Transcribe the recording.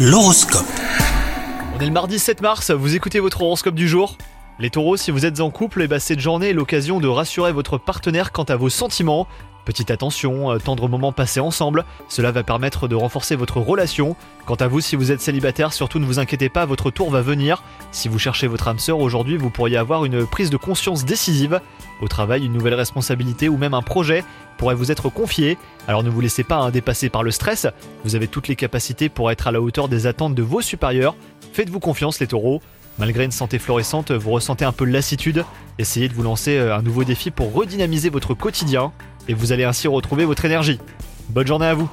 L'horoscope. On est le mardi 7 mars, vous écoutez votre horoscope du jour? Les taureaux, si vous êtes en couple, eh ben, cette journée est l'occasion de rassurer votre partenaire quant à vos sentiments. Petite attention, euh, tendre moment passé ensemble, cela va permettre de renforcer votre relation. Quant à vous, si vous êtes célibataire, surtout ne vous inquiétez pas, votre tour va venir. Si vous cherchez votre âme sœur aujourd'hui, vous pourriez avoir une prise de conscience décisive. Au travail, une nouvelle responsabilité ou même un projet pourrait vous être confié. Alors ne vous laissez pas hein, dépasser par le stress, vous avez toutes les capacités pour être à la hauteur des attentes de vos supérieurs. Faites-vous confiance les taureaux. Malgré une santé florissante, vous ressentez un peu de lassitude. Essayez de vous lancer euh, un nouveau défi pour redynamiser votre quotidien et vous allez ainsi retrouver votre énergie. Bonne journée à vous